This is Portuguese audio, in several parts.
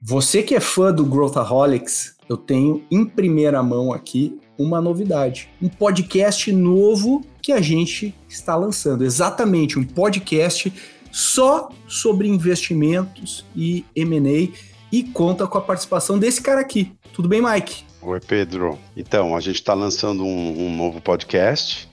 Você que é fã do Growthaholics, eu tenho em primeira mão aqui uma novidade. Um podcast novo que a gente está lançando. Exatamente, um podcast só sobre investimentos e M&A e conta com a participação desse cara aqui. Tudo bem, Mike? Oi, Pedro. Então, a gente está lançando um, um novo podcast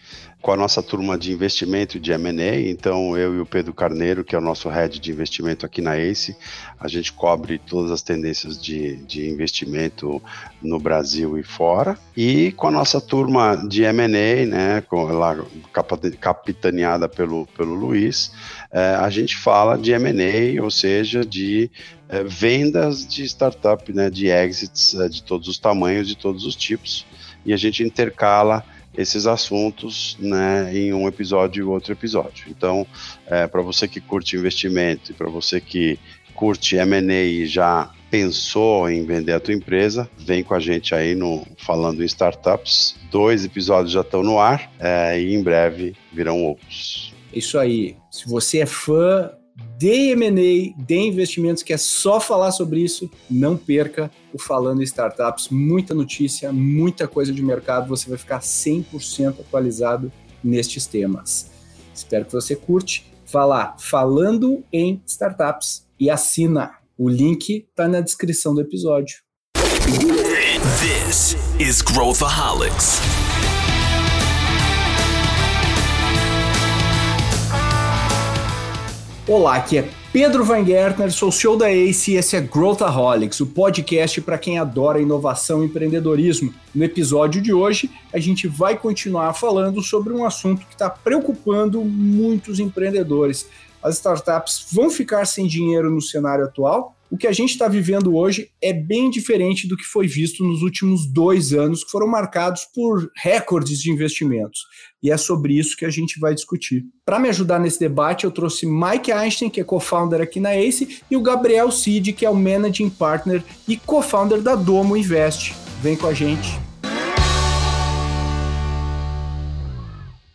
com a nossa turma de investimento de M&A, então eu e o Pedro Carneiro, que é o nosso head de investimento aqui na ACE, a gente cobre todas as tendências de, de investimento no Brasil e fora, e com a nossa turma de M&A, né, com, lá, capitaneada pelo, pelo Luiz, é, a gente fala de M&A, ou seja, de é, vendas de startup, né, de exits é, de todos os tamanhos, de todos os tipos, e a gente intercala esses assuntos né, em um episódio e outro episódio. Então, é, para você que curte investimento e para você que curte M&A e já pensou em vender a tua empresa, vem com a gente aí no Falando em Startups. Dois episódios já estão no ar é, e em breve virão outros. Isso aí. Se você é fã de M&A, de investimentos, que é só falar sobre isso, não perca o Falando Startups. Muita notícia, muita coisa de mercado, você vai ficar 100% atualizado nestes temas. Espero que você curte. Vá lá, Falando em Startups e assina. O link está na descrição do episódio. This is Growthaholics. Olá, aqui é Pedro Van Gertner, sou CEO da ACE e esse é Growthaholics, o podcast para quem adora inovação e empreendedorismo. No episódio de hoje, a gente vai continuar falando sobre um assunto que está preocupando muitos empreendedores. As startups vão ficar sem dinheiro no cenário atual o que a gente está vivendo hoje é bem diferente do que foi visto nos últimos dois anos, que foram marcados por recordes de investimentos. E é sobre isso que a gente vai discutir. Para me ajudar nesse debate, eu trouxe Mike Einstein, que é co-founder aqui na ACE, e o Gabriel Cid, que é o Managing Partner e co-founder da Domo Invest. Vem com a gente.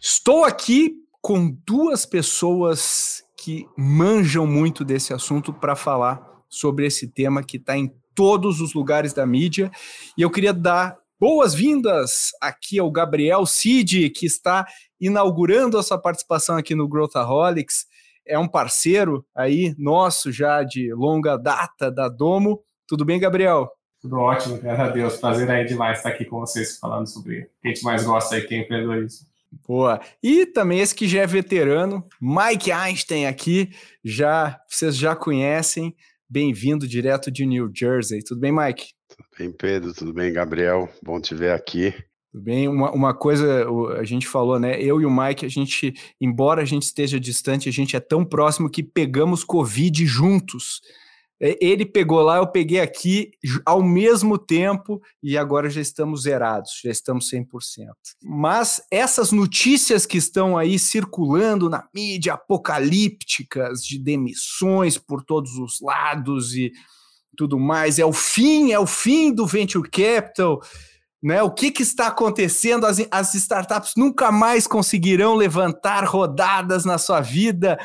Estou aqui com duas pessoas que manjam muito desse assunto para falar sobre esse tema que está em todos os lugares da mídia. E eu queria dar boas-vindas aqui ao Gabriel Cid, que está inaugurando a sua participação aqui no Growthaholics. É um parceiro aí nosso já de longa data da Domo. Tudo bem, Gabriel? Tudo ótimo, graças a Deus. Prazer aí demais estar aqui com vocês falando sobre o que a gente mais gosta aí, que é empreendedorismo. Boa. E também esse que já é veterano, Mike Einstein aqui, já vocês já conhecem, Bem-vindo direto de New Jersey. Tudo bem, Mike? Tudo bem, Pedro? Tudo bem, Gabriel? Bom te ver aqui. Tudo bem. Uma, uma coisa a gente falou, né? Eu e o Mike, a gente, embora a gente esteja distante, a gente é tão próximo que pegamos Covid juntos. É, ele pegou lá, eu peguei aqui ao mesmo tempo e agora já estamos zerados, já estamos 100%. Mas essas notícias que estão aí circulando na mídia apocalípticas de demissões por todos os lados e tudo mais, é o fim, é o fim do venture capital. Né, o que, que está acontecendo? As, as startups nunca mais conseguirão levantar rodadas na sua vida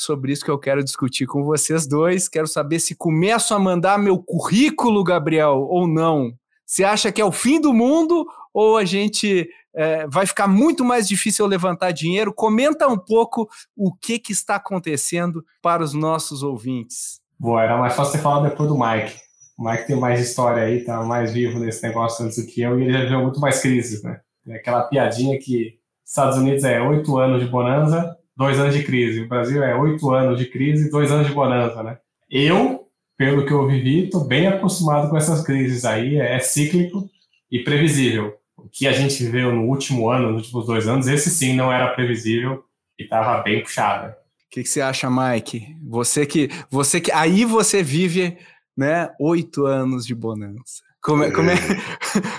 sobre isso que eu quero discutir com vocês dois. Quero saber se começo a mandar meu currículo, Gabriel, ou não. Você acha que é o fim do mundo ou a gente é, vai ficar muito mais difícil levantar dinheiro? Comenta um pouco o que, que está acontecendo para os nossos ouvintes. Boa, era mais fácil você falar depois do Mike. O Mike tem mais história aí, tá mais vivo nesse negócio antes do que eu, e ele já viu muito mais crises, né? Aquela piadinha que Estados Unidos é oito anos de bonança, dois anos de crise. O Brasil é oito anos de crise dois anos de bonança, né? Eu, pelo que eu vivi, estou bem acostumado com essas crises aí, é cíclico e previsível. O que a gente viveu no último ano, nos últimos dois anos, esse sim não era previsível e estava bem puxado. O que, que, você acha, Mike? Você que, você que, aí você vive, né, oito anos de bonança. Como é, como é,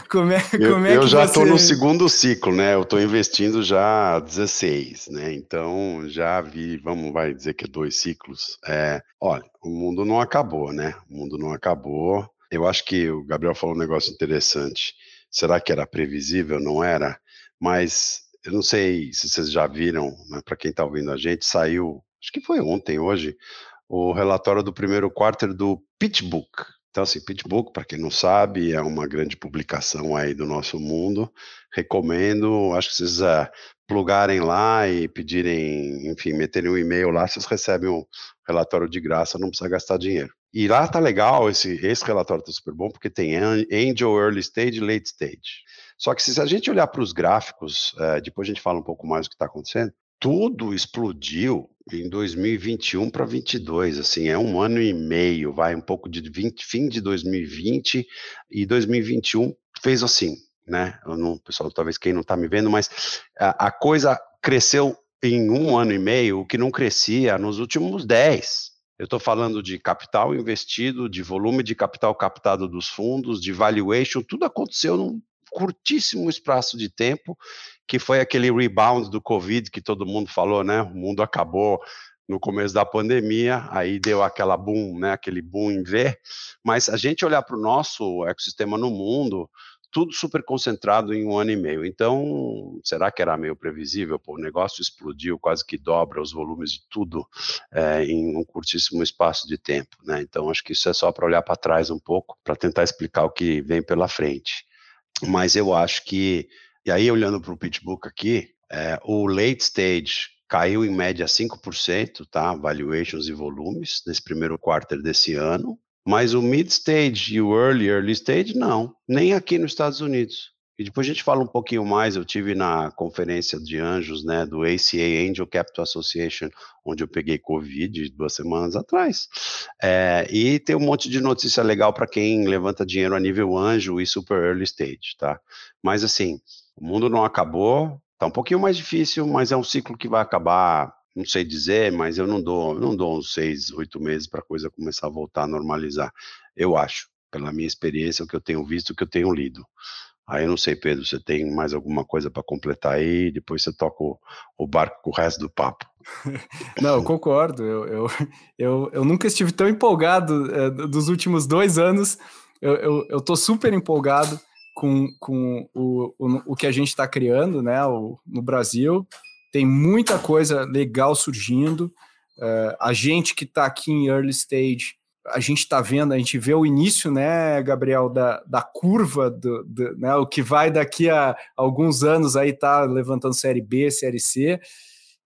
como é, como é eu, eu já estou você... no segundo ciclo, né? Eu estou investindo já há 16, né? Então já vi, vamos vai dizer que é dois ciclos. É, olha, o mundo não acabou, né? O mundo não acabou. Eu acho que o Gabriel falou um negócio interessante. Será que era previsível? Não era? Mas eu não sei se vocês já viram, né? para quem está ouvindo a gente, saiu, acho que foi ontem, hoje, o relatório do primeiro quarto do PitchBook. Então, assim, PitchBook, para quem não sabe, é uma grande publicação aí do nosso mundo. Recomendo, acho que vocês uh, plugarem lá e pedirem, enfim, meterem um e-mail lá, vocês recebem um relatório de graça, não precisa gastar dinheiro. E lá tá legal, esse, esse relatório tá super bom, porque tem Angel, Early Stage e Late Stage. Só que se a gente olhar para os gráficos, uh, depois a gente fala um pouco mais do que está acontecendo, tudo explodiu em 2021 para 22, assim, é um ano e meio, vai um pouco de 20, fim de 2020 e 2021 fez assim, né? Não, pessoal, talvez quem não está me vendo, mas a, a, coisa cresceu em um ano e meio, o que não crescia nos últimos 10. Eu estou falando de capital investido, de volume de capital captado dos fundos, de valuation, tudo aconteceu num curtíssimo espaço de tempo que foi aquele rebound do Covid que todo mundo falou, né? O mundo acabou no começo da pandemia, aí deu aquela boom, né? Aquele boom em V. Mas a gente olhar para o nosso ecossistema no mundo, tudo super concentrado em um ano e meio. Então, será que era meio previsível? Pô, o negócio explodiu, quase que dobra os volumes de tudo é, em um curtíssimo espaço de tempo. Né? Então, acho que isso é só para olhar para trás um pouco, para tentar explicar o que vem pela frente. Mas eu acho que e aí, olhando para o pitchbook aqui, é, o late stage caiu em média 5%, tá? Valuations e volumes nesse primeiro quarto desse ano. Mas o mid stage e o early, early stage, não. Nem aqui nos Estados Unidos. E depois a gente fala um pouquinho mais. Eu tive na conferência de anjos, né, do ACA Angel Capital Association, onde eu peguei Covid duas semanas atrás. É, e tem um monte de notícia legal para quem levanta dinheiro a nível anjo e super early stage, tá? Mas assim, o mundo não acabou, tá um pouquinho mais difícil, mas é um ciclo que vai acabar, não sei dizer, mas eu não dou, não dou uns seis, oito meses para a coisa começar a voltar a normalizar. Eu acho, pela minha experiência, o que eu tenho visto, o que eu tenho lido. Aí eu não sei, Pedro, você tem mais alguma coisa para completar aí? Depois você toca o, o, barco com o resto do papo. Não, eu concordo. Eu, eu, eu, eu nunca estive tão empolgado é, dos últimos dois anos. Eu, eu, eu tô super empolgado com, com o, o, o que a gente está criando né, o, no Brasil. Tem muita coisa legal surgindo. Uh, a gente que está aqui em early stage, a gente está vendo, a gente vê o início, né, Gabriel, da, da curva, do, do né, o que vai daqui a alguns anos aí tá levantando série B, série C,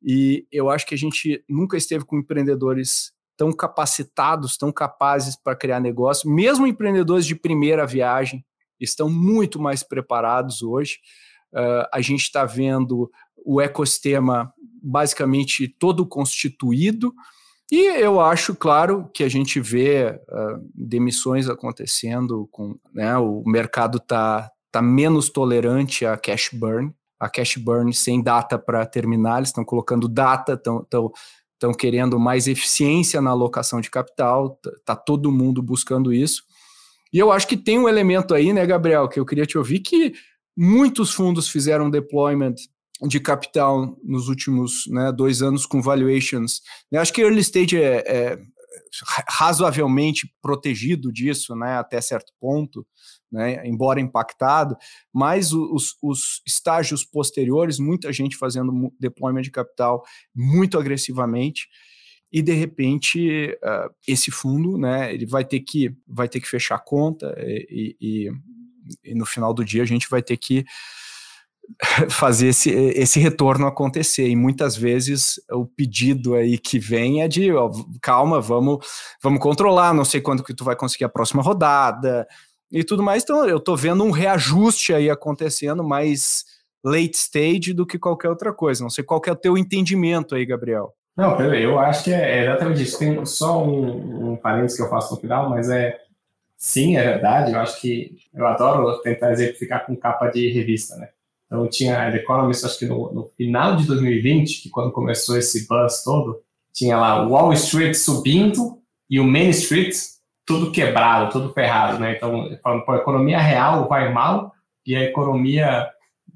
e eu acho que a gente nunca esteve com empreendedores tão capacitados, tão capazes para criar negócio, mesmo empreendedores de primeira viagem, estão muito mais preparados hoje. Uh, a gente está vendo o ecossistema basicamente todo constituído, e eu acho, claro, que a gente vê uh, demissões acontecendo, com, né, o mercado está tá menos tolerante a cash burn, a cash burn sem data para terminar, eles estão colocando data, estão querendo mais eficiência na alocação de capital, está todo mundo buscando isso. E eu acho que tem um elemento aí, né, Gabriel, que eu queria te ouvir, que muitos fundos fizeram deployment de capital nos últimos né, dois anos com valuations. Eu acho que early stage é, é razoavelmente protegido disso, né, até certo ponto, né, embora impactado, mas os, os, estágios posteriores, muita gente fazendo deployment de capital muito agressivamente, e de repente uh, esse fundo, né, ele vai ter que vai ter que fechar a conta e, e, e no final do dia a gente vai ter que fazer esse, esse retorno acontecer. E muitas vezes o pedido aí que vem é de ó, calma, vamos, vamos controlar, não sei quando que tu vai conseguir a próxima rodada e tudo mais. Então eu tô vendo um reajuste aí acontecendo mais late stage do que qualquer outra coisa. Não sei qual é o teu entendimento aí, Gabriel. Não, eu acho que é exatamente isso. Tem só um, um parênteses que eu faço no final, mas é sim, é verdade. Eu acho que eu adoro tentar exemplificar com capa de revista, né? Então tinha a The Economist, acho que no, no final de 2020, que quando começou esse buzz todo, tinha lá Wall Street subindo e o Main Street tudo quebrado, tudo ferrado, né? Então, falando, a economia real vai mal e a economia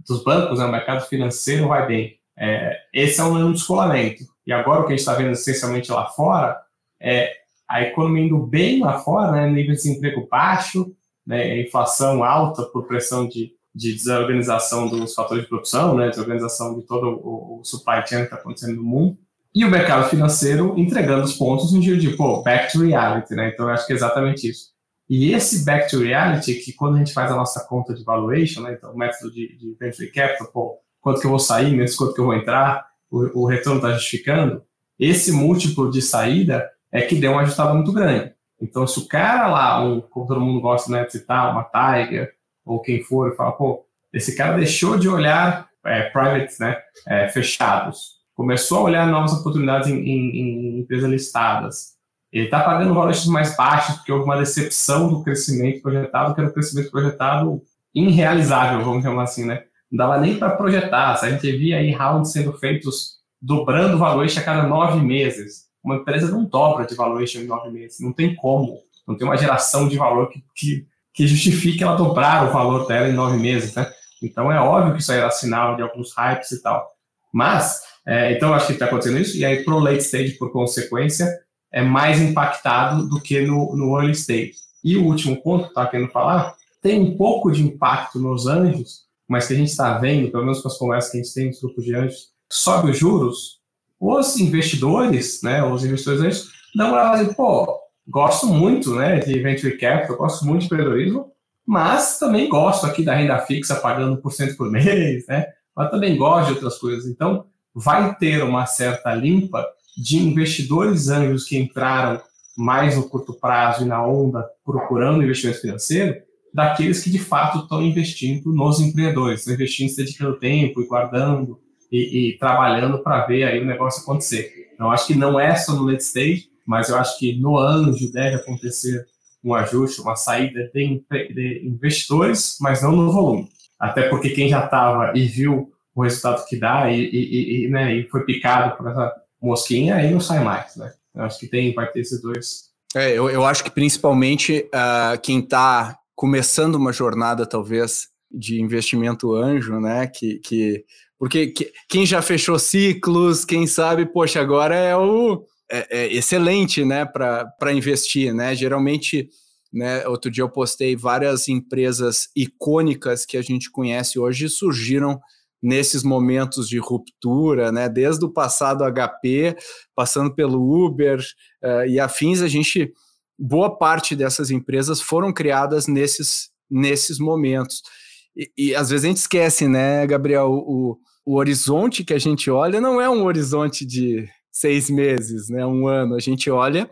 dos bancos, né, o mercado financeiro vai bem. É, esse é um descolamento. E agora o que a gente está vendo essencialmente lá fora é a economia indo bem lá fora, né, nível de desemprego baixo, né, inflação alta por pressão de, de desorganização dos fatores de produção, né, desorganização de todo o, o supply chain que está acontecendo no mundo. e o mercado financeiro entregando os pontos no dia de, pô, back to reality, né? Então, eu acho que é exatamente isso. E esse back to reality, que quando a gente faz a nossa conta de valuation, né? Então, o método de, de venture capital, pô, quanto que eu vou sair, menos quanto que eu vou entrar, o, o retorno está justificando, esse múltiplo de saída é que deu uma ajustada muito grande. Então, se o cara lá, um, como todo mundo gosta né, de citar, uma Tiger, ou quem for, e fala, pô, esse cara deixou de olhar é, privates né, é, fechados, começou a olhar novas oportunidades em, em, em empresas listadas, ele está pagando valores mais baixos porque houve uma decepção do crescimento projetado, que era o crescimento projetado irrealizável, vamos chamar assim, né? Não dava nem para projetar. A gente via aí rounds sendo feitos dobrando o valuation a cada nove meses. Uma empresa não dobra de valuation em nove meses. Não tem como. Não tem uma geração de valor que, que, que justifique ela dobrar o valor dela em nove meses, né? Então é óbvio que isso aí era sinal de alguns hypes e tal. Mas, é, então acho que está acontecendo isso. E aí, para o late stage, por consequência, é mais impactado do que no, no early stage. E o último ponto que estava querendo falar, tem um pouco de impacto nos anjos, mas que a gente está vendo, pelo menos com as conversas que a gente tem nos grupos de anjos, sobe os juros, os investidores, né, os investidores anjos, dão uma assim, pô, gosto muito né, de venture capital, gosto muito de empreendedorismo, mas também gosto aqui da renda fixa pagando por cento por mês, né, mas também gosto de outras coisas. Então, vai ter uma certa limpa de investidores anjos que entraram mais no curto prazo e na onda procurando investimento financeiro, daqueles que de fato estão investindo nos empreendedores, estão investindo, se dedicando tempo e guardando e, e trabalhando para ver aí o negócio acontecer. Então, acho que não é só no late stage, mas eu acho que no anjo deve acontecer um ajuste, uma saída de, de investidores, mas não no volume. Até porque quem já estava e viu o resultado que dá e, e, e, né, e foi picado por essa mosquinha, aí não sai mais, né? Eu acho que tem, vai ter esses dois. É, eu, eu acho que principalmente uh, quem está começando uma jornada, talvez, de investimento anjo, né? Que, que porque que, quem já fechou ciclos, quem sabe, poxa, agora é o é, é excelente, né? Para investir, né? Geralmente, né? Outro dia eu postei várias empresas icônicas que a gente conhece hoje surgiram nesses momentos de ruptura, né? Desde o passado HP, passando pelo Uber uh, e afins, a gente boa parte dessas empresas foram criadas nesses, nesses momentos. E, e às vezes a gente esquece, né, Gabriel? O, o horizonte que a gente olha não é um horizonte de seis meses, né, um ano. A gente olha,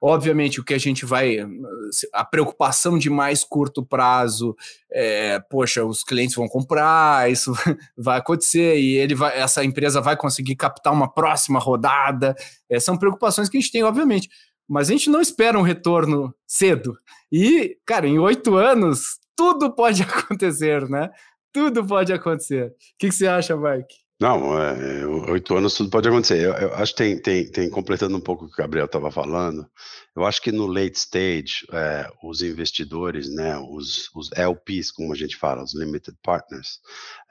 obviamente, o que a gente vai. A preocupação de mais curto prazo, é, poxa, os clientes vão comprar, isso vai acontecer e ele vai, essa empresa vai conseguir captar uma próxima rodada. É, são preocupações que a gente tem, obviamente mas a gente não espera um retorno cedo. E, cara, em oito anos, tudo pode acontecer, né? Tudo pode acontecer. O que, que você acha, Mike? Não, é, oito anos tudo pode acontecer. Eu, eu, acho que tem, tem, tem, completando um pouco o que o Gabriel estava falando, eu acho que no late stage, é, os investidores, né, os, os, LPs, como a gente fala, os limited partners,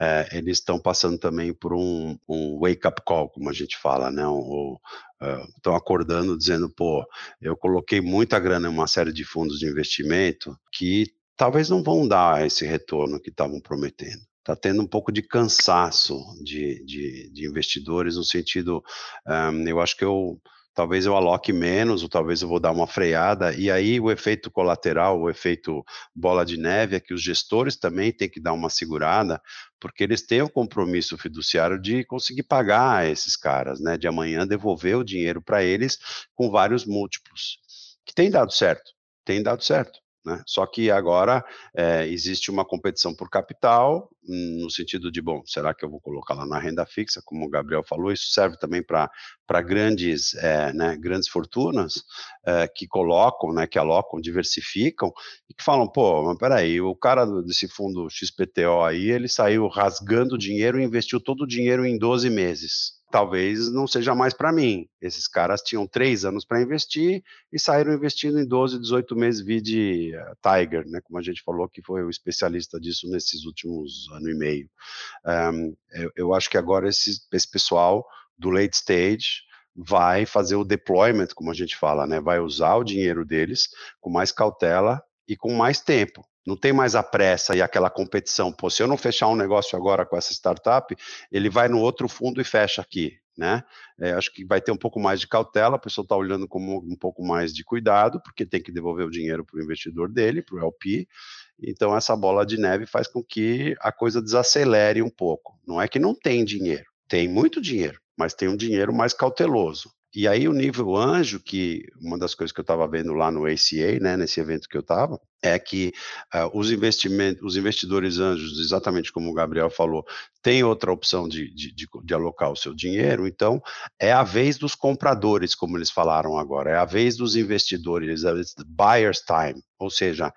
é, eles estão passando também por um, um wake-up call, como a gente fala, né, estão uh, acordando dizendo, pô, eu coloquei muita grana em uma série de fundos de investimento que talvez não vão dar esse retorno que estavam prometendo está tendo um pouco de cansaço de, de, de investidores, no sentido, um, eu acho que eu talvez eu aloque menos, ou talvez eu vou dar uma freada, e aí o efeito colateral, o efeito bola de neve é que os gestores também têm que dar uma segurada, porque eles têm o compromisso fiduciário de conseguir pagar esses caras, né, de amanhã devolver o dinheiro para eles com vários múltiplos, que tem dado certo, tem dado certo. Né? Só que agora é, existe uma competição por capital, no sentido de, bom, será que eu vou colocar lá na renda fixa, como o Gabriel falou, isso serve também para grandes, é, né, grandes fortunas é, que colocam, né, que alocam, diversificam, e que falam, pô, mas peraí, o cara desse fundo XPTO aí, ele saiu rasgando dinheiro e investiu todo o dinheiro em 12 meses talvez não seja mais para mim. Esses caras tinham três anos para investir e saíram investindo em 12, 18 meses, vide uh, Tiger, né, como a gente falou, que foi o especialista disso nesses últimos ano e meio. Um, eu, eu, acho que agora esse, esse pessoal do late stage vai fazer o deployment, como a gente fala, né, vai usar o dinheiro deles com mais cautela e com mais tempo. Não tem mais a pressa e aquela competição. Pô, se eu não fechar um negócio agora com essa startup, ele vai no outro fundo e fecha aqui, né? É, acho que vai ter um pouco mais de cautela, a pessoa está olhando com um pouco mais de cuidado, porque tem que devolver o dinheiro para o investidor dele, para o LP. Então, essa bola de neve faz com que a coisa desacelere um pouco. Não é que não tem dinheiro, tem muito dinheiro, mas tem um dinheiro mais cauteloso. E aí o nível anjo, que uma das coisas que eu estava vendo lá no ACA, né, nesse evento que eu estava, é que uh, os investimentos, os investidores anjos, exatamente como o Gabriel falou, tem outra opção de, de, de, de, alocar o seu dinheiro, então é a vez dos compradores, como eles falaram agora, é a vez dos investidores, é buyer's time, ou seja,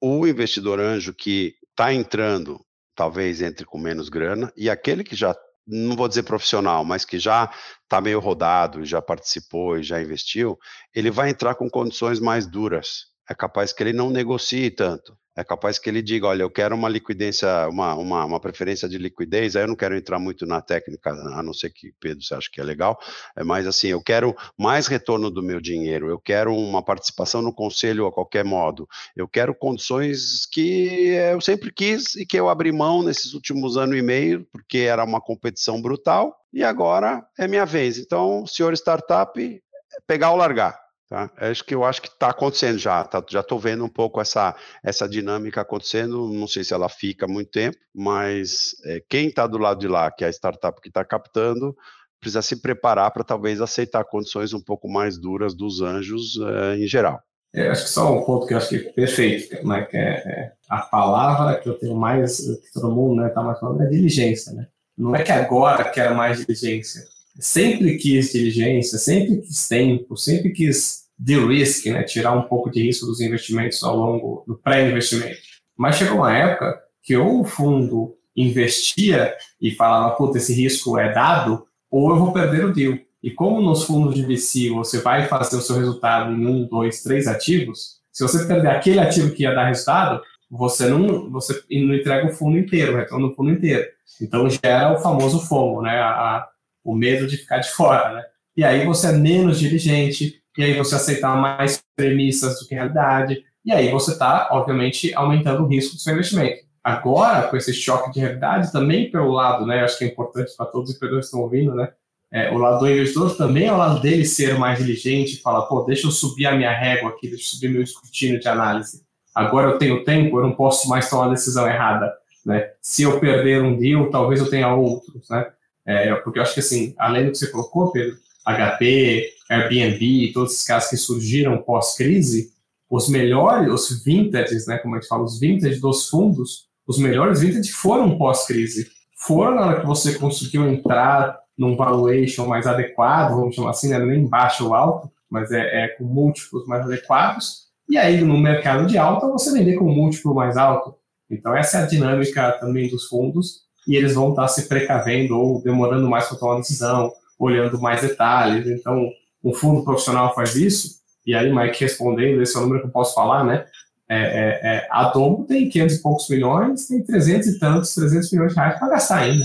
o investidor anjo que está entrando, talvez entre com menos grana, e aquele que já não vou dizer profissional, mas que já está meio rodado, já participou e já investiu, ele vai entrar com condições mais duras. É capaz que ele não negocie tanto é capaz que ele diga, olha, eu quero uma liquidez, uma, uma, uma, preferência de liquidez, aí eu não quero entrar muito na técnica, a não ser que, Pedro, você acha que é legal, é mais assim, eu quero mais retorno do meu dinheiro, eu quero uma participação no conselho a qualquer modo, eu quero condições que eu sempre quis e que eu abri mão nesses últimos ano e meio, porque era uma competição brutal, e agora é minha vez. Então, senhor startup, pegar ou largar. Tá? Acho que eu acho que está acontecendo já, tá? já estou vendo um pouco essa, essa dinâmica acontecendo, não sei se ela fica muito tempo, mas é, quem está do lado de lá, que é a startup que está captando, precisa se preparar para talvez aceitar condições um pouco mais duras dos anjos é, em geral. É, acho que só um ponto que eu acho que é perfeito, né, que é, é, a palavra que eu tenho mais, que todo mundo está né, mais falando, é diligência. Né? Não é que agora quero mais diligência, sempre quis diligência, sempre quis tempo, sempre quis de-risk, né, tirar um pouco de risco dos investimentos ao longo do pré-investimento. Mas chegou uma época que ou o fundo investia e falava, puta, esse risco é dado, ou eu vou perder o deal. E como nos fundos de VC você vai fazer o seu resultado em um, dois, três ativos, se você perder aquele ativo que ia dar resultado, você não, você não entrega o fundo inteiro, o retorno do fundo inteiro. Então gera o famoso FOMO, né? A, o medo de ficar de fora, né? E aí você é menos diligente, e aí você aceitar mais premissas do que realidade, e aí você está, obviamente, aumentando o risco do seu investimento. Agora, com esse choque de realidade, também pelo lado, né, acho que é importante para todos os empreendedores que estão ouvindo, né, é, o lado do investidor também é o lado dele ser mais diligente, falar, pô, deixa eu subir a minha régua aqui, deixa eu subir meu escrutínio de análise. Agora eu tenho tempo, eu não posso mais tomar uma decisão errada, né? Se eu perder um deal, talvez eu tenha outros, né? É, porque eu acho que, assim, além do que você colocou, Pedro, HP, Airbnb, todos esses casos que surgiram pós-crise, os melhores, os vintages, né, como a gente fala, os vintages dos fundos, os melhores vintages foram pós-crise. Foram na hora que você conseguiu entrar num valuation mais adequado, vamos chamar assim, né, nem baixo ou alto, mas é, é com múltiplos mais adequados, e aí no mercado de alta você vender com múltiplo mais alto. Então essa é a dinâmica também dos fundos, e eles vão estar se precavendo ou demorando mais para tomar uma decisão, olhando mais detalhes. Então, um fundo profissional faz isso, e aí, Mike, respondendo, esse é o número que eu posso falar, né? É, é, é, a Domo tem 500 e poucos milhões, tem 300 e tantos, 300 milhões de reais para gastar ainda.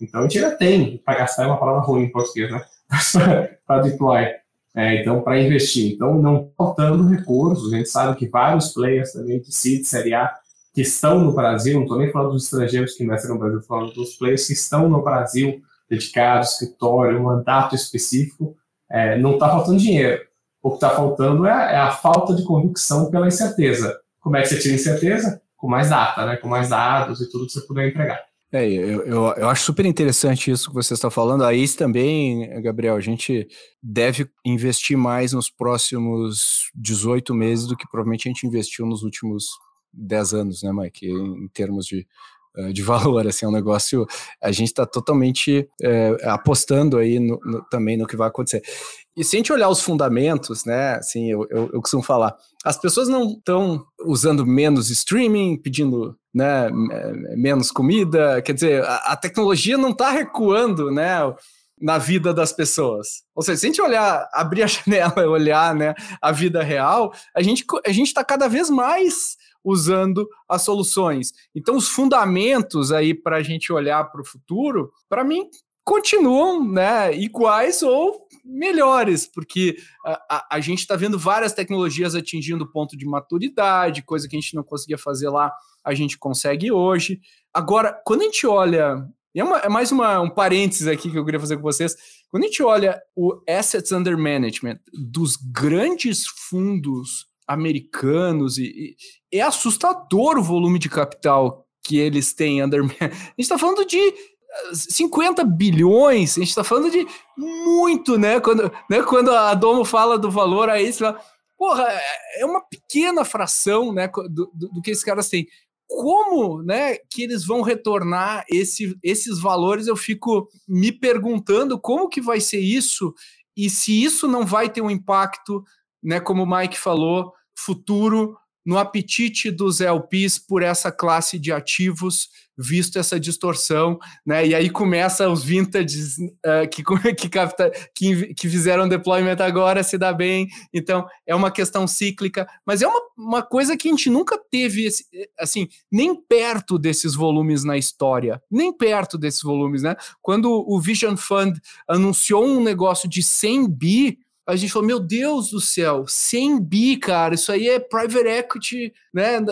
Então, a gente ainda tem, para gastar é uma palavra ruim em português, né? para deploy. É, então, para investir. Então, não faltando recursos, a gente sabe que vários players também de CID, Série A, que estão no Brasil, não estou nem falando dos estrangeiros que investem no Brasil, estou falando dos players que estão no Brasil, dedicados, escritório, mandato específico, é, não está faltando dinheiro. O que está faltando é a, é a, falta de convicção pela incerteza. Como é que você tira incerteza? Com mais data, né? com mais dados e tudo que você puder entregar. É, eu, eu, eu, acho super interessante isso que você está falando. Aí também, Gabriel, a gente deve investir mais nos próximos 18 meses do que provavelmente a gente investiu nos últimos 10 anos, né, Mike? Em termos de eh, de valor, assim, é um negócio, a gente está totalmente é, apostando aí no, no, também no que vai acontecer. E se a gente olhar os fundamentos, né, assim, eu, eu, eu costumo falar, as pessoas não estão usando menos streaming, pedindo né, menos comida, quer dizer, a, a tecnologia não está recuando, né, na vida das pessoas. Ou seja, se a gente olhar, abrir a janela e olhar, né, a vida real, a gente a está cada vez mais usando as soluções. Então, os fundamentos aí para a gente olhar para o futuro, para mim, continuam né, iguais ou melhores, porque a, a, a gente está vendo várias tecnologias atingindo o ponto de maturidade, coisa que a gente não conseguia fazer lá, a gente consegue hoje. Agora, quando a gente olha, e é, uma, é mais uma, um parênteses aqui que eu queria fazer com vocês, quando a gente olha o Assets Under Management dos grandes fundos americanos, e, e é assustador o volume de capital que eles têm under. A gente está falando de 50 bilhões, a gente está falando de muito, né? Quando, né? Quando a Domo fala do valor aí, você fala, porra, é uma pequena fração né, do, do, do, que esses caras têm. Como né, que eles vão retornar esse, esses valores? Eu fico me perguntando como que vai ser isso e se isso não vai ter um impacto, né, como o Mike falou, futuro no apetite dos LPs por essa classe de ativos, visto essa distorção, né? E aí começa os vintages uh, que, que, capta, que, que fizeram deployment agora se dá bem. Então, é uma questão cíclica, mas é uma, uma coisa que a gente nunca teve, esse, assim, nem perto desses volumes na história, nem perto desses volumes, né? Quando o Vision Fund anunciou um negócio de 100 bi, a gente falou, meu Deus do céu, 100 bi, cara, isso aí é private equity, né?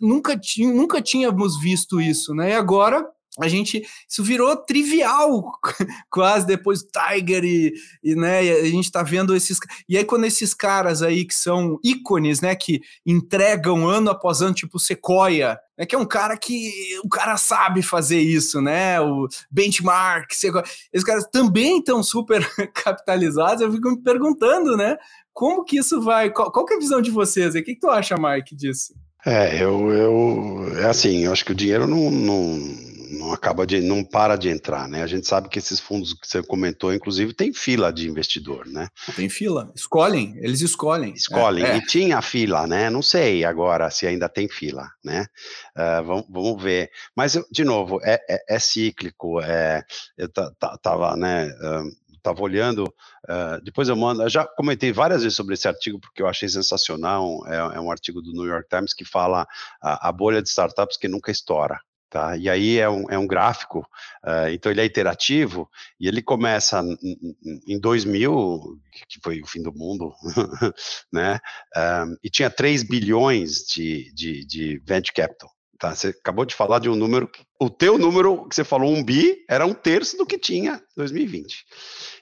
Nunca, nunca tínhamos visto isso, né? E agora a gente isso virou trivial quase depois Tiger e, e né e a gente está vendo esses e aí quando esses caras aí que são ícones né que entregam ano após ano tipo Sequoia né, que é um cara que o cara sabe fazer isso né o benchmark Sequoia, esses caras também estão super capitalizados eu fico me perguntando né como que isso vai qual, qual é a visão de vocês o que, que tu acha Mike disso? É eu eu é assim eu acho que o dinheiro não, não não acaba de não para de entrar, né? A gente sabe que esses fundos que você comentou, inclusive, tem fila de investidor, né? Tem fila, escolhem, eles escolhem. Escolhem, é, é. e tinha fila, né? Não sei agora se ainda tem fila, né? Uh, vamos, vamos, ver. Mas, de novo, é, é, é cíclico, é, eu tava, né? Uh, estava olhando, uh, depois eu mando, eu já comentei várias vezes sobre esse artigo porque eu achei sensacional, é, é um artigo do New York Times que fala a, a bolha de startups que nunca estoura, Tá? E aí é um, é um gráfico, uh, então ele é iterativo, e ele começa em 2000, que foi o fim do mundo, né? Um, e tinha 3 bilhões de, de, de venture capital. Tá? Você acabou de falar de um número, o teu número que você falou, um bi, era um terço do que tinha em 2020.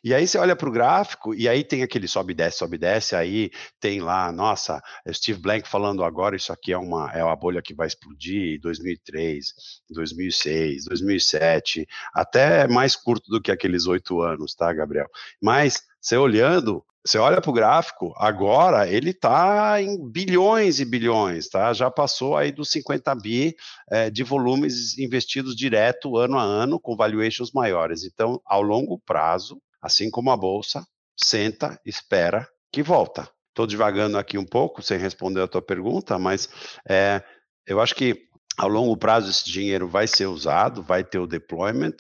E aí você olha para o gráfico e aí tem aquele sobe e desce, sobe e desce, aí tem lá, nossa, Steve Blank falando agora, isso aqui é uma, é uma bolha que vai explodir, 2003, 2006, 2007, até mais curto do que aqueles oito anos, tá, Gabriel? Mas você olhando, você olha para o gráfico, agora ele está em bilhões e bilhões, tá? Já passou aí dos 50 bi é, de volumes investidos direto ano a ano, com valuations maiores. Então, ao longo prazo, assim como a bolsa, senta, espera que volta. Estou divagando aqui um pouco, sem responder a tua pergunta, mas é, eu acho que ao longo prazo esse dinheiro vai ser usado, vai ter o deployment,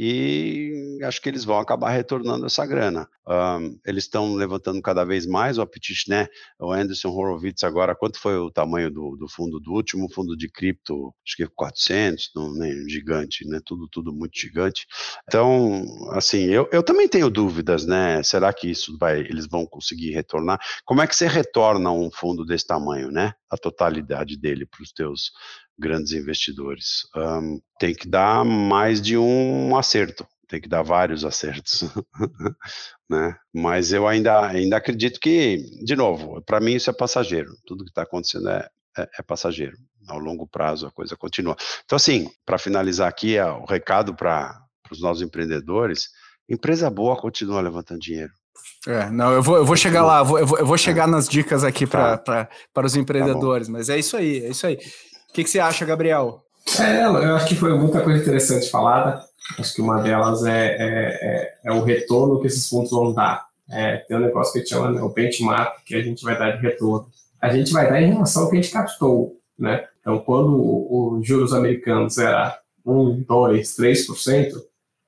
e acho que eles vão acabar retornando essa grana. Um, eles estão levantando cada vez mais o apetite, né? O Anderson Horowitz agora, quanto foi o tamanho do, do fundo do último fundo de cripto? Acho que 400, não, né? gigante, né? Tudo, tudo muito gigante. Então, assim, eu, eu também tenho dúvidas, né? Será que isso vai, eles vão conseguir retornar? Como é que você retorna um fundo desse tamanho, né? A totalidade dele para os teus grandes investidores. Um, tem que dar mais de um acerto, tem que dar vários acertos, né? Mas eu ainda, ainda acredito que, de novo, para mim isso é passageiro. Tudo que está acontecendo é, é, é, passageiro. Ao longo prazo a coisa continua. Então, assim, para finalizar aqui, é o recado para os nossos empreendedores: empresa boa continua levantando dinheiro. É, não, eu vou, eu vou chegar lá, eu vou, eu vou chegar nas dicas aqui tá. para os tá empreendedores, tá mas é isso aí, é isso aí. O que, que você acha, Gabriel? É, eu acho que foi muita coisa interessante falada. Acho que uma delas é, é, é, é o retorno que esses fundos vão dar. É, tem um negócio que a gente chama né, o benchmark, que a gente vai dar de retorno. A gente vai dar em relação ao que a gente captou. Né? Então, quando os juros americanos era 1, 2, 3%,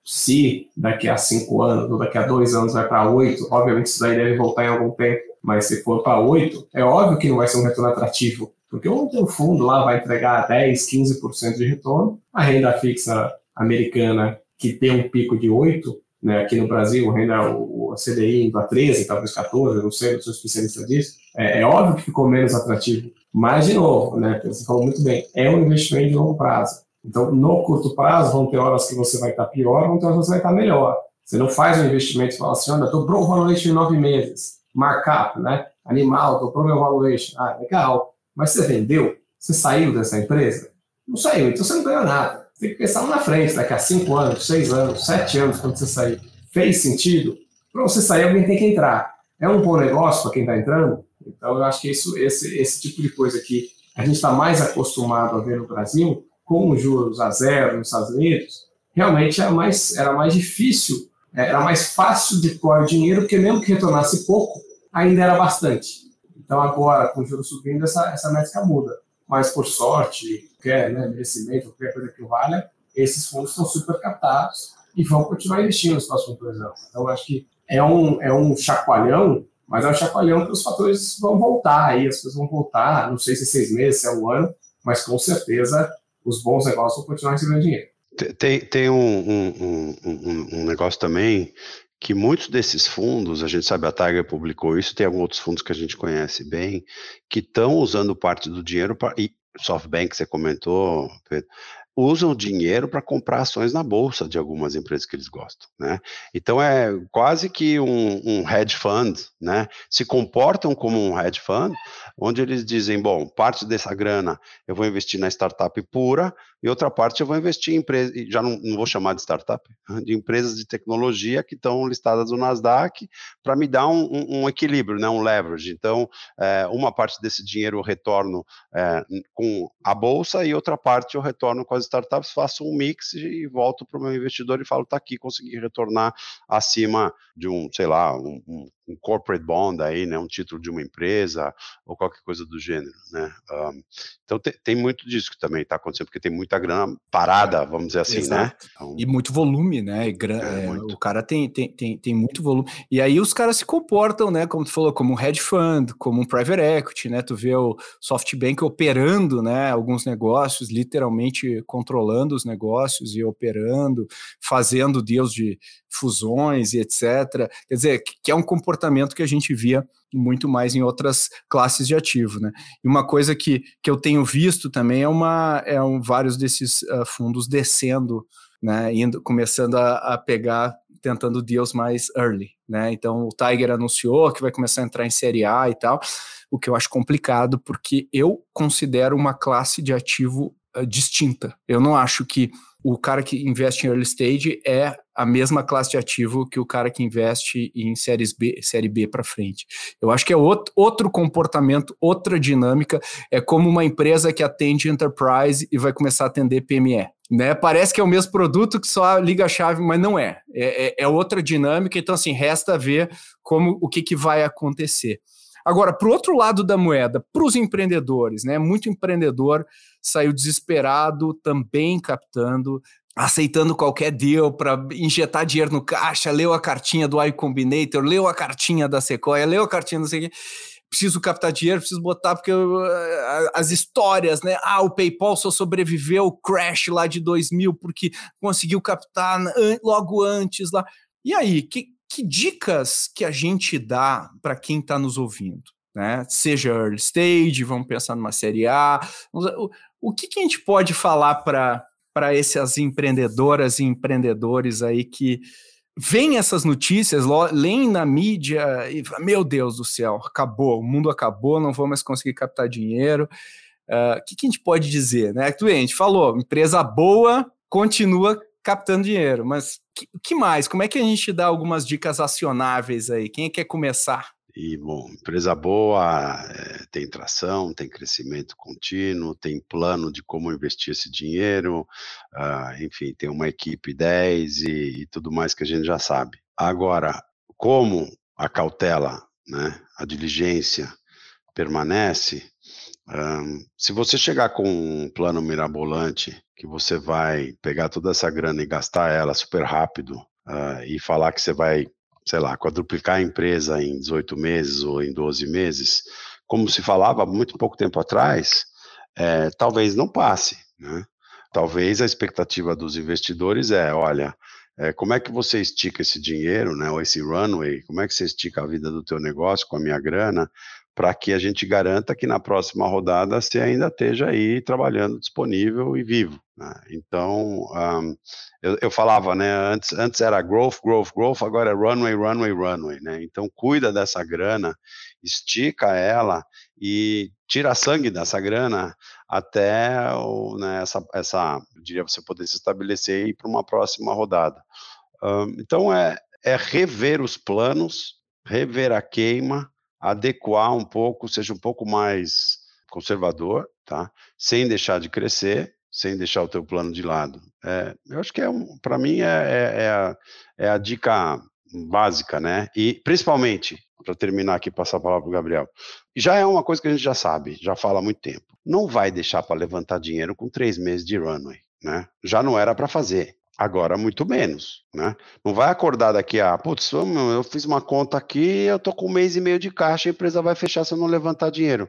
se daqui a 5 anos ou daqui a 2 anos vai para 8, obviamente isso daí deve voltar em algum tempo, mas se for para 8, é óbvio que não vai ser um retorno atrativo porque o fundo lá vai entregar 10, 15% de retorno, a renda fixa americana, que tem um pico de 8, né, aqui no Brasil, ainda o, a CDI indo a 13, talvez 14, não sei, não sou especialista disso, é, é, óbvio que ficou menos atrativo. Mas, de novo, né, você falou muito bem, é um investimento de longo prazo. Então, no curto prazo, vão ter horas que você vai estar pior, vão ter horas que você vai estar melhor. Você não faz um investimento e fala assim, olha, dobrou o valuation em nove meses, markup, né? Animal, dobrou meu valuation. Ah, legal. Mas você vendeu? Você saiu dessa empresa? Não saiu, então você não ganhou nada. Tem que pensar na frente, daqui a cinco anos, seis anos, sete anos, quando você sair. Fez sentido? Para você sair, alguém tem que entrar. É um bom negócio para quem está entrando? Então, eu acho que isso, esse, esse tipo de coisa que a gente está mais acostumado a ver no Brasil, com os juros a zero nos Estados Unidos, realmente era mais, era mais difícil, era mais fácil de pôr dinheiro, porque mesmo que retornasse pouco, ainda era bastante. Então, agora, com os juros subindo, essa, essa métrica muda. Mas, por sorte, qualquer né, merecimento, qualquer coisa que valha, esses fundos estão super captados e vão continuar investindo nos próximos dois anos. Então, acho que é um, é um chacoalhão, mas é um chacoalhão que os fatores vão voltar aí, as coisas vão voltar, não sei se seis meses, se é um ano, mas com certeza os bons negócios vão continuar recebendo dinheiro. Tem, tem um, um, um, um negócio também que muitos desses fundos, a gente sabe, a Tiger publicou isso, tem alguns outros fundos que a gente conhece bem, que estão usando parte do dinheiro para. SoftBank, você comentou, Pedro, usam dinheiro para comprar ações na bolsa de algumas empresas que eles gostam, né? Então é quase que um, um hedge fund, né? Se comportam como um hedge fund, onde eles dizem, bom, parte dessa grana eu vou investir na startup pura e outra parte eu vou investir em empresas, já não, não vou chamar de startup, de empresas de tecnologia que estão listadas no Nasdaq para me dar um, um, equilíbrio, né, um leverage. Então, é, uma parte desse dinheiro eu retorno é, com a bolsa e outra parte eu retorno com as startups, faço um mix e volto para o meu investidor e falo, tá aqui, consegui retornar acima de um, sei lá, um, um corporate bond aí, né, um título de uma empresa ou qualquer coisa do gênero, né. Um, então tem, tem, muito disso que também está acontecendo, porque tem muita grana parada, vamos dizer assim, né? Exato. né. Então, e muito volume, né, e gran, é, é, o cara tem, tem, tem, tem muito volume, e aí os caras se comportam, né, como tu falou, como um hedge fund, como um private equity, né, tu vê o SoftBank operando, né, alguns negócios, literalmente controlando os negócios e operando, fazendo deals de fusões e etc. Quer dizer, que é um comportamento que a gente via muito mais em outras classes de ativo, né? E uma coisa que, que eu tenho visto também é uma é um, vários desses uh, fundos descendo, né? Indo, começando a, a, pegar, tentando deals mais early, né? Então o Tiger anunciou que vai começar a entrar em série A e tal, o que eu acho complicado porque eu considero uma classe de ativo uh, distinta. Eu não acho que o cara que investe em early stage é a mesma classe de ativo que o cara que investe em séries B, série B para frente. Eu acho que é outro, outro comportamento, outra dinâmica. É como uma empresa que atende enterprise e vai começar a atender PME. Né? Parece que é o mesmo produto que só liga a chave, mas não é. É, é, é outra dinâmica. Então, assim, resta ver como o que, que vai acontecer. Agora, para o outro lado da moeda, para os empreendedores, né? Muito empreendedor saiu desesperado, também captando, aceitando qualquer deal para injetar dinheiro no caixa, leu a cartinha do iCombinator, leu a cartinha da Sequoia, leu a cartinha não sei o preciso captar dinheiro, preciso botar, porque eu, as histórias, né? Ah, o PayPal só sobreviveu o crash lá de 2000 porque conseguiu captar logo antes lá. E aí, que, que dicas que a gente dá para quem está nos ouvindo? Né? Seja early stage, vamos pensar numa série A. O, o que, que a gente pode falar para essas empreendedoras e empreendedores aí que veem essas notícias, leem na mídia e meu Deus do céu, acabou, o mundo acabou, não vou mais conseguir captar dinheiro. Ah, o uh, que, que, a gente pode dizer? Né? A gente falou, empresa boa continua captando dinheiro, mas que, que, mais? Como é que a gente dá algumas dicas acionáveis aí? Quem quer começar? E, bom, empresa boa é, tem tração, tem crescimento contínuo, tem plano de como investir esse dinheiro, uh, enfim, tem uma equipe 10 e, e, tudo mais que a gente já sabe. Agora, como a cautela, né, a diligência permanece, um, se você chegar com um plano mirabolante, que você vai pegar toda essa grana e gastar ela super rápido, uh, e falar que você vai, sei lá, quadruplicar a empresa em 18 meses ou em 12 meses, como se falava muito pouco tempo atrás, é, talvez não passe, né? Talvez a expectativa dos investidores é, olha, é, como é que você estica esse dinheiro, né, ou esse runway, como é que você estica a vida do teu negócio com a minha grana, para que a gente garanta que na próxima rodada você ainda esteja aí trabalhando disponível e vivo. Né? Então, um, eu, eu, falava, né, antes, antes era growth, growth, growth, agora é runway, runway, runway, né? Então, cuida dessa grana, estica ela e tira sangue dessa grana até o, né, essa, essa, eu diria, você poder se estabelecer e ir para uma próxima rodada. Um, então, é, é rever os planos, rever a queima, adequar um pouco, seja um pouco mais conservador, tá? Sem deixar de crescer, sem deixar o teu plano de lado. É, eu acho que é um, para mim é, é, é, a, é a dica básica, né? E principalmente para terminar aqui passar a palavra para o Gabriel, já é uma coisa que a gente já sabe, já fala há muito tempo. Não vai deixar para levantar dinheiro com três meses de runway, né? Já não era para fazer. Agora, muito menos, né? Não vai acordar daqui a, putz, eu fiz uma conta aqui, eu tô com um mês e meio de caixa, a empresa vai fechar se eu não levantar dinheiro.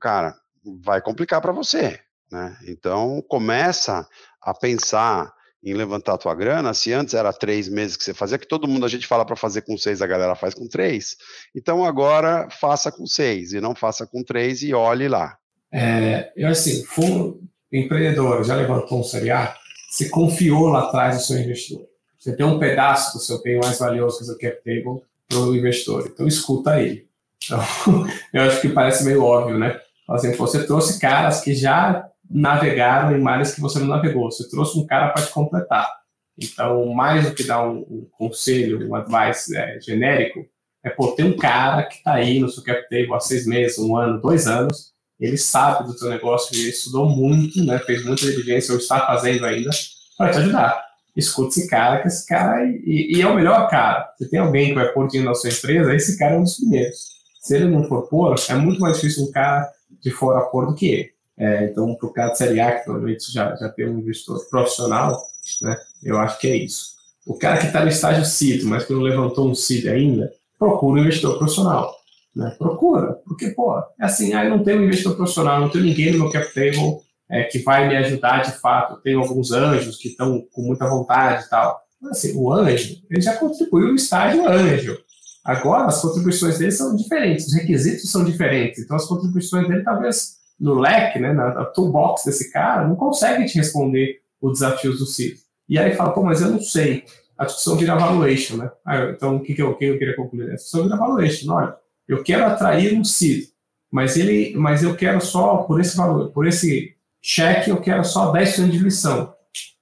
Cara, vai complicar para você, né? Então, começa a pensar em levantar a tua grana, se antes era três meses que você fazia, que todo mundo a gente fala para fazer com seis, a galera faz com três, então agora faça com seis, e não faça com três e olhe lá. É, eu assim, fundo empreendedor já levantou um seriado, você confiou lá atrás no seu investidor. Você tem um pedaço do seu bem mais valioso que o seu cap table para o investidor. Então, escuta ele. Então, eu acho que parece meio óbvio, né? Assim, você trouxe caras que já navegaram em mares que você não navegou. Você trouxe um cara para te completar. Então, mais do que dar um, um conselho, um advice é, genérico, é pô, tem um cara que está aí no seu cap table há seis meses, um ano, dois anos, ele sabe do seu negócio, ele estudou muito, né, fez muita diligência, ou está fazendo ainda, para te ajudar. Escute esse cara, que esse cara, e, e, é o melhor cara. Se tem alguém que vai pôr dinheiro na sua empresa, esse cara é um dos primeiros. Se ele não for pôr, é muito mais difícil um cara de fora pôr do que ele. É, então, para o cara de série A, que provavelmente já, já tem um investidor profissional, né, eu acho que é isso. O cara que está no estágio CID, mas que não levantou um CID ainda, procura um investidor profissional. Né? Procura, porque, pô, é assim, ah, eu não tenho um investidor profissional, não tenho ninguém no meu cap table é, que vai me ajudar de fato. Eu tenho alguns anjos que estão com muita vontade e tal. Mas, assim, o anjo, ele já contribuiu no estágio anjo. Agora, as contribuições dele são diferentes, os requisitos são diferentes. Então, as contribuições dele, talvez, no leque, né, na, toolbox desse cara, não consegue te responder os desafios do CID. E aí fala, pô, mas eu não sei. A discussão vira valuation, né? Ah, então, o que, que, eu, que eu queria concluir? A discussão vira valuation. Olha, eu quero atrair um CID, mas ele, mas eu quero só por esse valor, por esse cheque, eu quero só 10% de lição.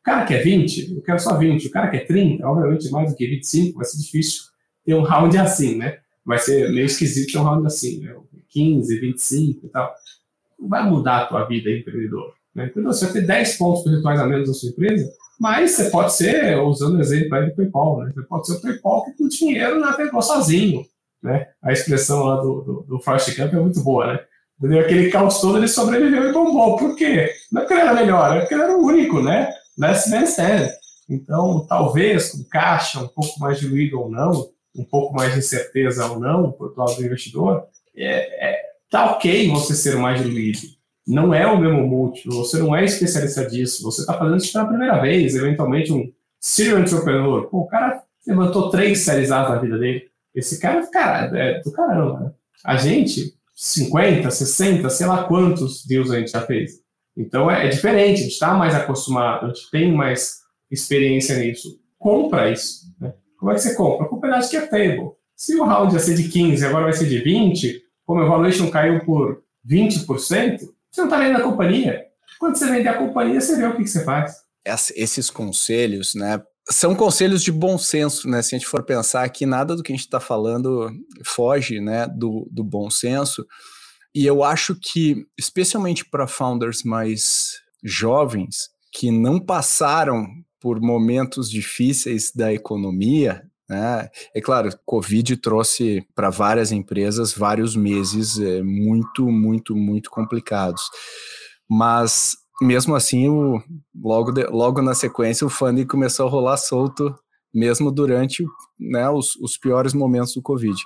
O cara quer 20, eu quero só 20. O cara quer 30, obviamente mais do que 25, vai ser difícil ter um round assim, né? Vai ser meio esquisito ter um round assim, né? 15, 25 e tal. Não vai mudar a tua vida, empreendedor. Né? Então, você vai ter 10 pontos percentuais a menos na sua empresa, mas você pode ser, usando o exemplo aí do PayPal, né? Você pode ser o PayPal que com dinheiro navegou sozinho né? A expressão lá do, do, do Forrest Camp é muito boa, né? Entendeu? Aquele caos todo, ele sobreviveu e bombou. Por quê? Não é porque ele era melhor, é porque ele era o único, né? Less than stand. Então, talvez com caixa um pouco mais diluído ou não, um pouco mais de incerteza ou não, por lado do investidor, é, é, tá ok você ser mais diluído. Não é o mesmo múltiplo, você não é especialista disso, você está fazendo isso pela primeira vez, eventualmente um serial entrepreneur. Pô, o cara levantou três séries A na vida dele. Esse cara, cara, é do caramba. Né? A gente, 50, 60, sei lá quantos deals a gente já fez. Então é, é diferente, a gente está mais acostumado, a gente tem mais experiência nisso. Compra isso. Né? Como é que você compra? Com pedaço que é table. Se o round ia ser de 15 agora vai ser de 20, como o valuation caiu por 20%, você não está vendendo a companhia. Quando você vende a companhia, você vê o que, que você faz. Esses conselhos, né, são conselhos de bom senso, né? Se a gente for pensar que nada do que a gente está falando foge, né, do, do bom senso. E eu acho que, especialmente para founders mais jovens, que não passaram por momentos difíceis da economia, né? É claro, Covid trouxe para várias empresas vários meses é, muito, muito, muito complicados. Mas mesmo assim, o, logo, de, logo na sequência, o funding começou a rolar solto, mesmo durante né, os, os piores momentos do Covid.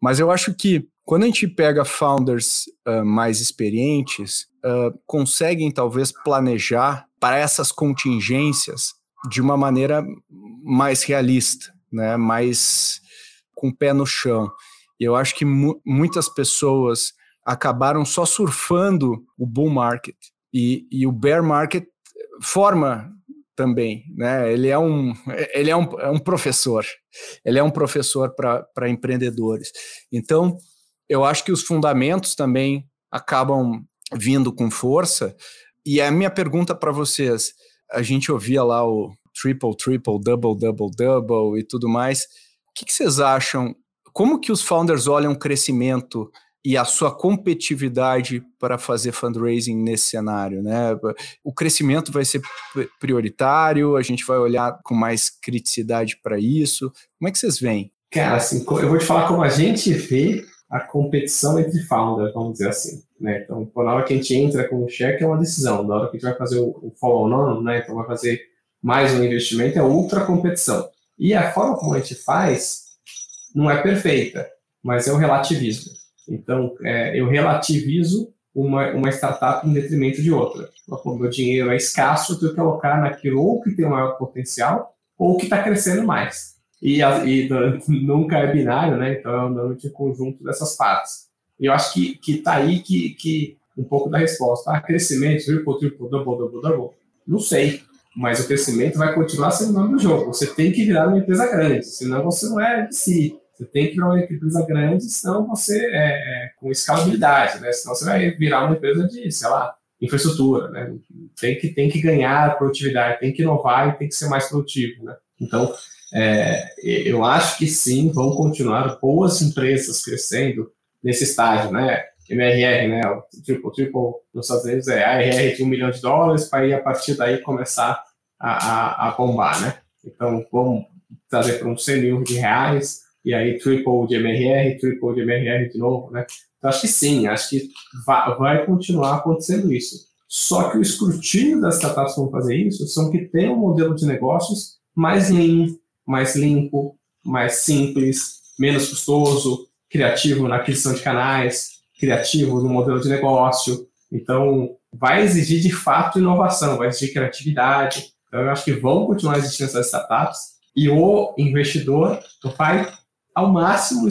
Mas eu acho que Quando a gente pega founders uh, mais experientes, uh, conseguem talvez planejar para essas contingências de uma maneira mais realista, né? mais com o pé no chão. Eu acho que mu muitas pessoas acabaram só surfando o bull market e, e o bear market forma também, né? Ele é um, ele é um, é um professor, ele é um professor para empreendedores. Então, eu acho que os fundamentos também acabam vindo com força. E a minha pergunta para vocês, a gente ouvia lá o triple, triple, double, double, double e tudo mais. O que, que vocês acham? Como que os founders olham o crescimento e a sua competitividade para fazer fundraising nesse cenário, né? O crescimento vai ser prioritário, a gente vai olhar com mais criticidade para isso. Como é que vocês veem? Cara, assim, eu vou te falar como a gente vê a competição entre founders, vamos dizer assim. Né? Então, na hora que a gente entra com o cheque, é uma decisão. Na hora que a gente vai fazer o follow-on, né? então vai fazer mais um investimento, é ultra competição. E a forma como a gente faz não é perfeita, mas é o relativismo. Então, é, eu relativizo uma, uma startup em detrimento de outra. O meu dinheiro é escasso, eu tenho que alocar naquilo ou que tem o maior potencial ou que está crescendo mais. E, e, nunca é binário, né? Então é normalmente um conjunto dessas partes. E eu acho que que tá aí que, que um pouco da resposta. Ah, crescimento, triple, triple, double, double, double. Não sei, mas o crescimento vai continuar sendo o nome do jogo. Você tem que virar uma empresa grande, senão você não é de si. Você tem que virar uma empresa grande, senão você é, é com escalabilidade, né? Senão você vai virar uma empresa de, sei lá, infraestrutura, né? Tem que, tem que ganhar produtividade, tem que inovar e tem que ser mais produtivo, né? Então, é, eu acho que sim, vão continuar boas empresas crescendo nesse estágio, né? MRR, né? O triple, triple nos Estados Unidos é ARR de um milhão de dólares para ir a partir daí começar a, a, a bombar, né? Então, vamos trazer para uns 100 mil de reais, e aí triple de MRR, triple de MRR de novo, né? Então, acho que sim, acho que vai, continuar acontecendo isso. Só que o escrutínio das startups que vão fazer isso são que tem um modelo de negócios mais lean, mais limpo, mais simples, menos custoso, criativo na aquisição de canais, criativo no modelo de negócio. Então, vai exigir de fato inovação, vai exigir criatividade. Então, eu acho que vão continuar existindo essas startups e o investidor vai ao máximo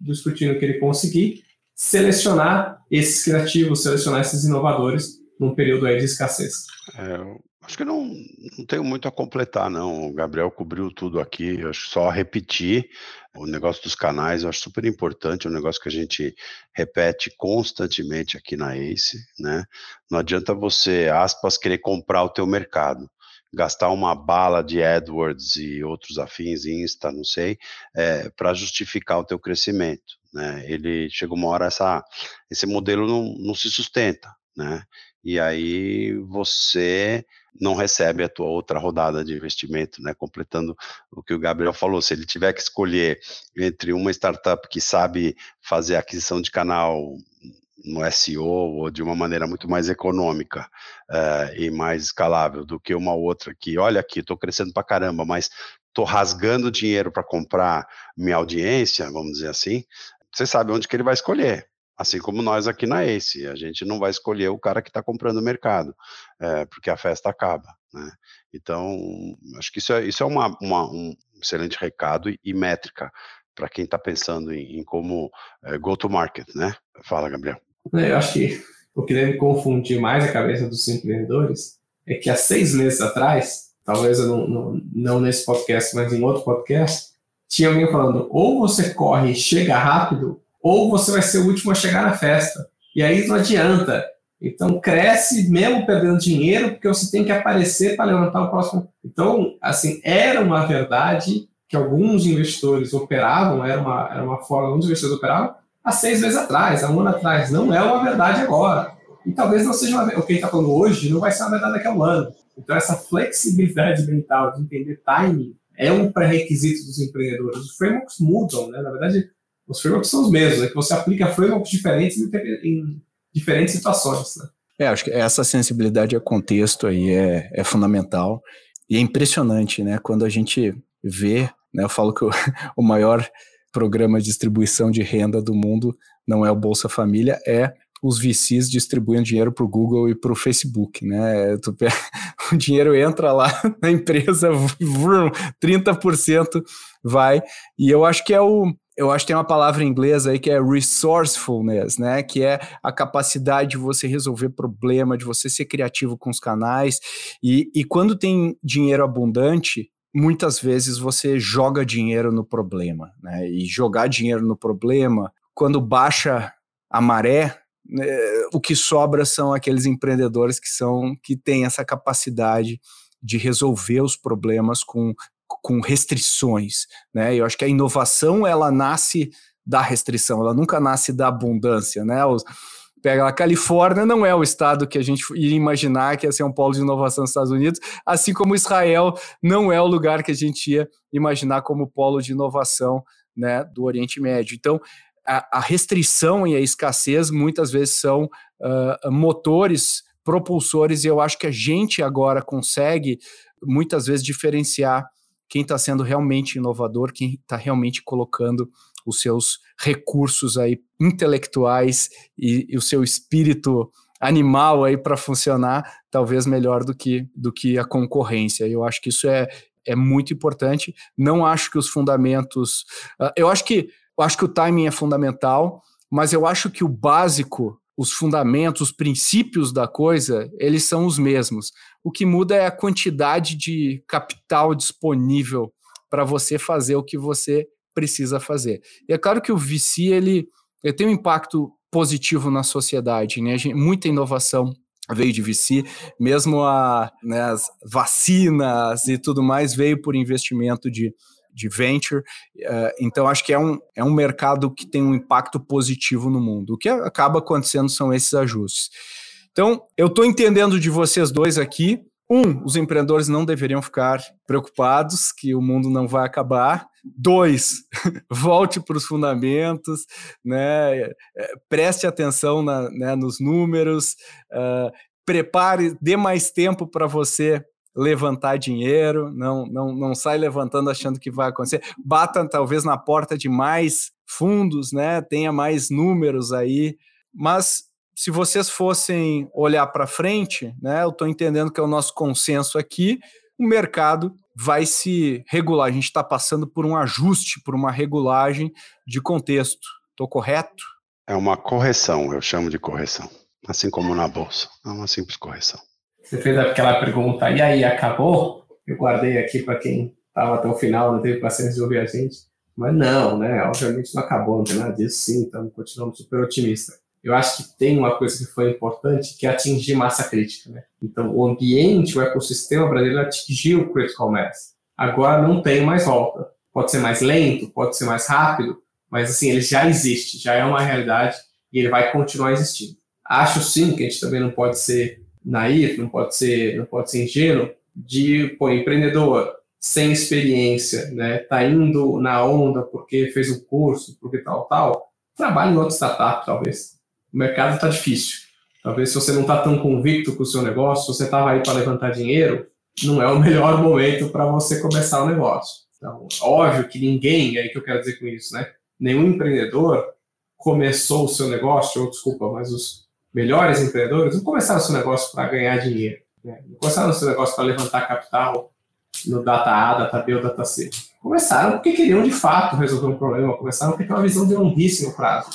do escrutínio que ele conseguir, selecionar esses criativos, selecionar esses inovadores num período aí de escassez. É, acho que não, não tenho muito a completar, não. O Gabriel cobriu tudo aqui. Eu acho só repetir o negócio dos canais, eu acho super importante, é um negócio que a gente repete constantemente aqui na ACE, né? Não adianta você, aspas, querer comprar o teu mercado gastar uma bala de AdWords e outros afins, Insta, não sei, é, para justificar o teu crescimento. Né? Ele chega uma hora essa, esse modelo não, não se sustenta, né? E aí você não recebe a tua outra rodada de investimento, né? Completando o que o Gabriel falou, se ele tiver que escolher entre uma startup que sabe fazer aquisição de canal no SEO ou de uma maneira muito mais econômica uh, e mais escalável do que uma outra que, olha aqui, estou crescendo para caramba, mas estou rasgando dinheiro para comprar minha audiência, vamos dizer assim, você sabe onde que ele vai escolher. Assim como nós aqui na ACE, a gente não vai escolher o cara que está comprando o mercado, é, porque a festa acaba. Né? Então, acho que isso é, isso é uma, uma, um excelente recado e métrica para quem está pensando em, em como é, go to market, né? Fala, Gabriel. É, eu acho que o que deve confundir mais a cabeça dos empreendedores é que há seis meses atrás, talvez não, não, não nesse podcast, mas em outro podcast, tinha alguém falando: ou você corre e chega rápido, ou você vai ser o último a chegar na festa. E aí não adianta. Então cresce mesmo perdendo dinheiro, porque você tem que aparecer para levantar o próximo. Então, assim, era uma verdade que alguns investidores operavam, era uma, era uma forma, alguns investidores operavam, há seis meses atrás, há um ano atrás. Não é uma verdade agora. E talvez não seja uma, o que está falando hoje, não vai ser uma verdade daqui a um ano. Então, essa flexibilidade mental de entender timing é um pré-requisito dos empreendedores. Os frameworks mudam, né? Na verdade, os frameworks são os mesmos, é que você aplica frameworks diferentes em, em diferentes situações, né? É, acho que essa sensibilidade a contexto aí é, é fundamental e é impressionante, né? Quando a gente vê, né? Eu falo que o, o maior programa de distribuição de renda do mundo não é o Bolsa Família, é os VCs distribuem dinheiro para o Google e para o Facebook, né? Tu, o dinheiro entra lá na empresa, 30% vai, e eu acho que é o, eu acho que tem uma palavra em inglês aí que é resourcefulness, né? Que é a capacidade de você resolver problema, de você ser criativo com os canais. E, e quando tem dinheiro abundante, muitas vezes você joga dinheiro no problema, né? E jogar dinheiro no problema, quando baixa a maré, né, o que sobra são aqueles empreendedores que são que têm essa capacidade de resolver os problemas com, com restrições, né? Eu acho que a inovação ela nasce da restrição, ela nunca nasce da abundância, né? Os, pega a Califórnia não é o estado que a gente ia imaginar que ia ser um polo de inovação nos Estados Unidos, assim como Israel não é o lugar que a gente ia imaginar como polo de inovação né, do Oriente Médio. Então, a, a restrição e a escassez muitas vezes são uh, motores propulsores e eu acho que a gente agora consegue muitas vezes diferenciar quem está sendo realmente inovador, quem está realmente colocando os seus recursos aí intelectuais e, e o seu espírito animal aí para funcionar, talvez melhor do que, do que a concorrência. Eu acho que isso é, é muito importante. Não acho que os fundamentos. Uh, eu acho que eu acho que o timing é fundamental, mas eu acho que o básico, os fundamentos, os princípios da coisa, eles são os mesmos. O que muda é a quantidade de capital disponível para você fazer o que você precisa fazer. E é claro que o VC ele, ele tem um impacto positivo na sociedade, né? Muita inovação veio de VC, mesmo a, né, as vacinas e tudo mais veio por investimento de, de venture. Uh, então, acho que é um, é um mercado que tem um impacto positivo no mundo. O que acaba acontecendo são esses ajustes. Então, eu estou entendendo de vocês dois aqui. Um, os empreendedores não deveriam ficar preocupados que o mundo não vai acabar. Dois, volte para os fundamentos, né? É, preste atenção na, né, nos números, uh, prepare, dê mais tempo para você levantar dinheiro, não, não, não sai levantando achando que vai acontecer. Bata talvez na porta de mais fundos, né? Tenha mais números aí, mas se vocês fossem olhar para frente, né? Eu estou entendendo que é o nosso consenso aqui, o mercado vai se regular. A gente está passando por um ajuste, por uma regulagem de contexto. Estou correto? É uma correção, eu chamo de correção. Assim como na bolsa. É uma simples correção. Você fez aquela pergunta, e aí, acabou? Eu guardei aqui para quem estava até o final, não teve paciência de ouvir a gente. Mas não, né? Obviamente não acabou, não tem nada disso, sim, estamos continuando super otimistas eu acho que tem uma coisa que foi importante, que é atingir massa crítica. Né? Então, o ambiente, o ecossistema brasileiro atingiu o critical mass. Agora não tem mais volta. Pode ser mais lento, pode ser mais rápido, mas assim, ele já existe, já é uma realidade e ele vai continuar existindo. Acho sim que a gente também não pode ser naif, não pode ser, não pode ser ingênuo de, pô, empreendedor sem experiência, né, tá indo na onda porque fez um curso, porque tal, tal, trabalhe em outra startup, talvez o mercado está difícil. Talvez se você não está tão convicto com o seu negócio, se você estava aí para levantar dinheiro, não é o melhor momento para você começar o negócio. Então, óbvio que ninguém, é aí que eu quero dizer com isso, né? Nenhum empreendedor começou o seu negócio, ou desculpa, mas os melhores empreendedores não começaram o seu negócio para ganhar dinheiro. Né? Não começaram o seu negócio para levantar capital no data A, data B ou data C. Começaram porque queriam de fato resolver um problema, começaram porque tem uma visão de longuíssimo prazo.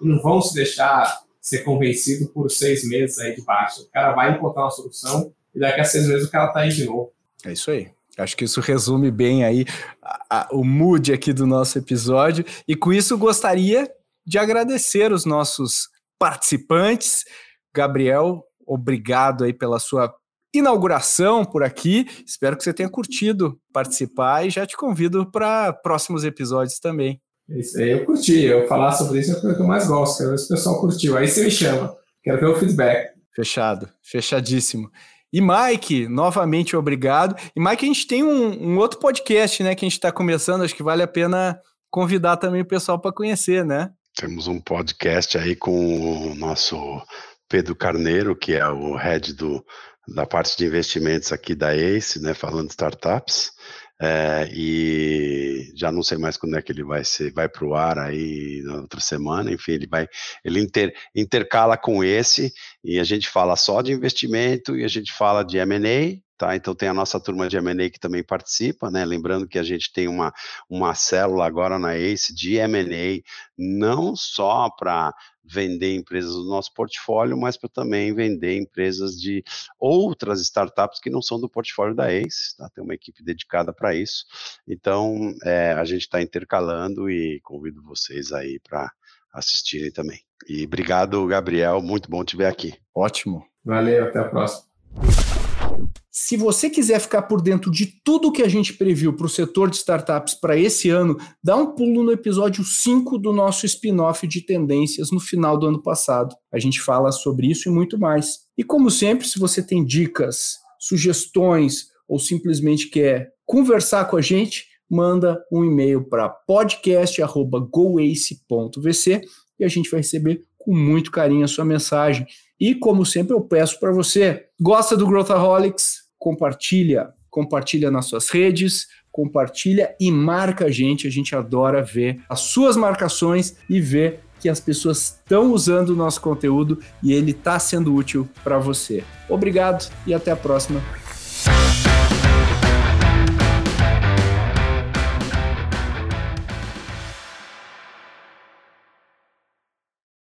E não vão se deixar ser convencido por seis meses aí de baixo. O cara vai encontrar uma solução e daqui a seis meses o cara tá aí de novo. É isso aí. Acho que isso resume bem aí a, a, o mood aqui do nosso episódio. E com isso gostaria de agradecer os nossos participantes. Gabriel, obrigado aí pela sua inauguração por aqui. Espero que você tenha curtido participar e já te convido para próximos episódios também. Isso aí eu curti. Eu falar sobre isso é a coisa que eu mais gosto. Quero ver se o pessoal curtiu. Aí você me chama. Quero ver o feedback. Fechado. Fechadíssimo. E Mike, novamente obrigado. E Mike, a gente tem um, um outro podcast, né, que a gente está começando. Acho que vale a pena convidar também o pessoal para conhecer, né? Temos um podcast aí com o nosso Pedro Carneiro, que é o head do, da parte de investimentos aqui da ACE, né, falando de startups. É, e já não sei mais quando é que ele vai ser, vai para o ar aí na outra semana, enfim, ele vai, ele inter, intercala com esse, e a gente fala só de investimento e a gente fala de M&A, Tá, então tem a nossa turma de M&A que também participa, né? Lembrando que a gente tem uma, uma célula agora na ACE de M&A, não só para vender empresas do nosso portfólio, mas para também vender empresas de outras startups que não são do portfólio da ACE, tá? Tem uma equipe dedicada para isso. Então, é, a gente está intercalando e convido vocês aí para assistirem também. E obrigado, Gabriel, muito bom te ver aqui. Ótimo. Valeu, até a próxima. Se você quiser ficar por dentro de tudo que a gente previu para o setor de startups para esse ano, dá um pulo no episódio 5 do nosso spin-off de tendências no final do ano passado. A gente fala sobre isso e muito mais. E como sempre, se você tem dicas, sugestões ou simplesmente quer conversar com a gente, manda um e-mail para podcast@goace.vc e a gente vai receber com muito carinho a sua mensagem. E como sempre eu peço para você, gosta do Growthaholics? Compartilha, compartilha nas suas redes, compartilha e marca a gente. A gente adora ver as suas marcações e ver que as pessoas estão usando o nosso conteúdo e ele está sendo útil para você. Obrigado e até a próxima.